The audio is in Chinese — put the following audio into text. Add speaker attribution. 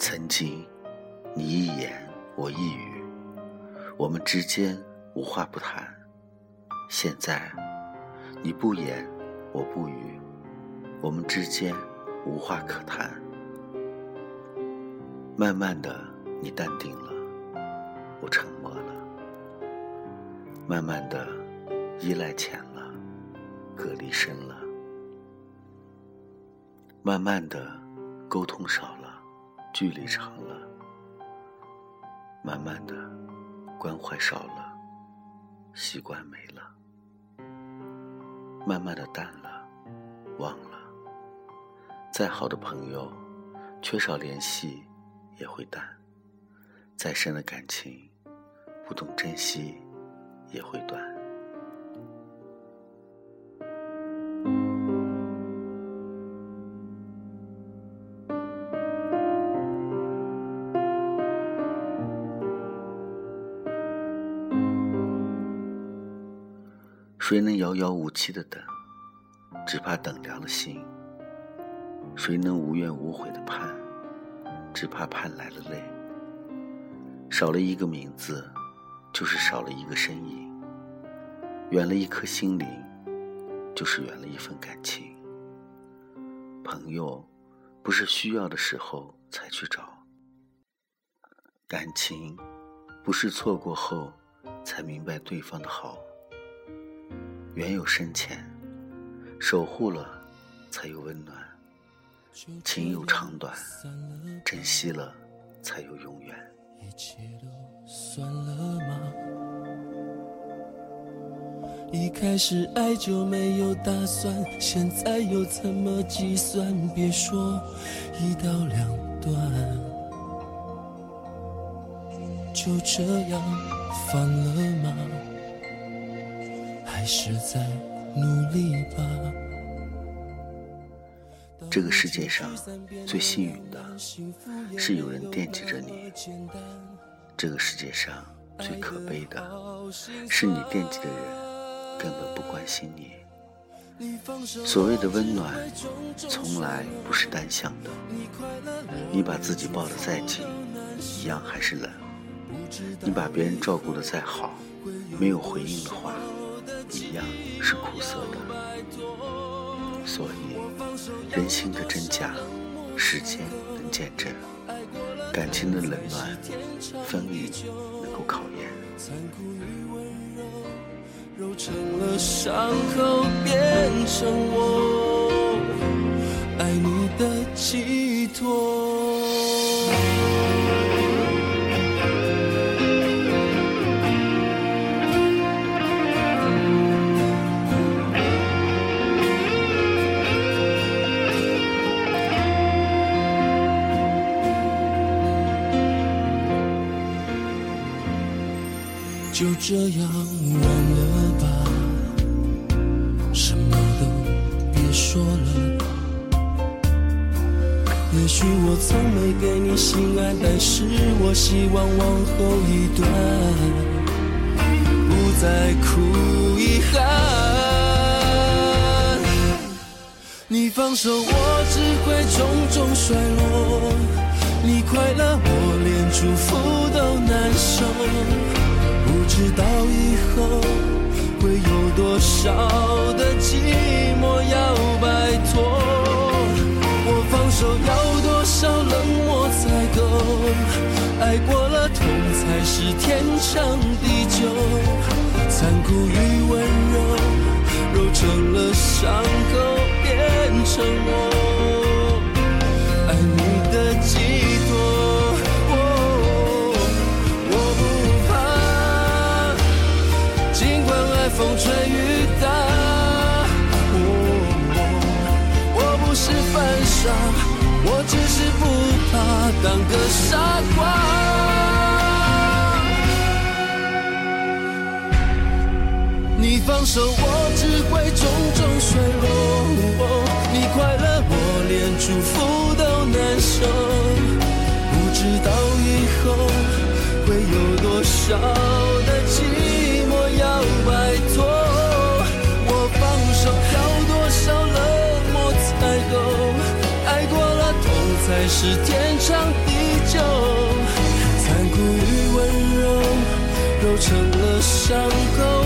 Speaker 1: 曾经，你一言我一语，我们之间无话不谈。现在，你不言我不语，我们之间无话可谈。慢慢的，你淡定了，我沉默了；慢慢的，依赖浅了，隔离深了；慢慢的，沟通少了。距离长了，慢慢的，关怀少了，习惯没了，慢慢的淡了，忘了。再好的朋友，缺少联系也会淡；再深的感情，不懂珍惜也会断。谁能遥遥无期的等？只怕等凉了心。谁能无怨无悔的盼？只怕盼来了泪。少了一个名字，就是少了一个身影；远了一颗心灵，就是远了一份感情。朋友，不是需要的时候才去找；感情，不是错过后才明白对方的好。缘有深浅，守护了才有温暖；情有长短，珍惜了才有永远。一切都算了吗？
Speaker 2: 一开始爱就没有打算，现在又怎么计算？别说一刀两断，就这样放了吗？还是在努力吧。
Speaker 1: 这个世界上最幸运的是有人惦记着你。这个世界上最可悲的是你惦记的人根本不关心你。所谓的温暖，从来不是单向的。你把自己抱得再紧，一样还是冷；你把别人照顾得再好，没有回应的话。一样是苦涩的，所以人心的真假，时间能见证；感情的冷暖，风雨能够考验。
Speaker 2: 揉成了伤口，变成我爱你的寄托。就这样忘了吧，什么都别说了。也许我从没给你心安，但是我希望往后一段不再哭遗憾。你放手，我只会种种衰落；你快乐，我连祝福都难收。知道以后会有多少的寂寞要摆脱，我放手要多少冷漠才够？爱过了痛才是天长地久，残酷与温柔揉成了伤口，变成我风吹雨打，我不是犯傻，我只是不怕当个傻瓜。你放手，我只会重重摔落；你快乐，我连祝福都难受。不知道以后会有多少。是天长地久残酷与温柔揉成了伤口。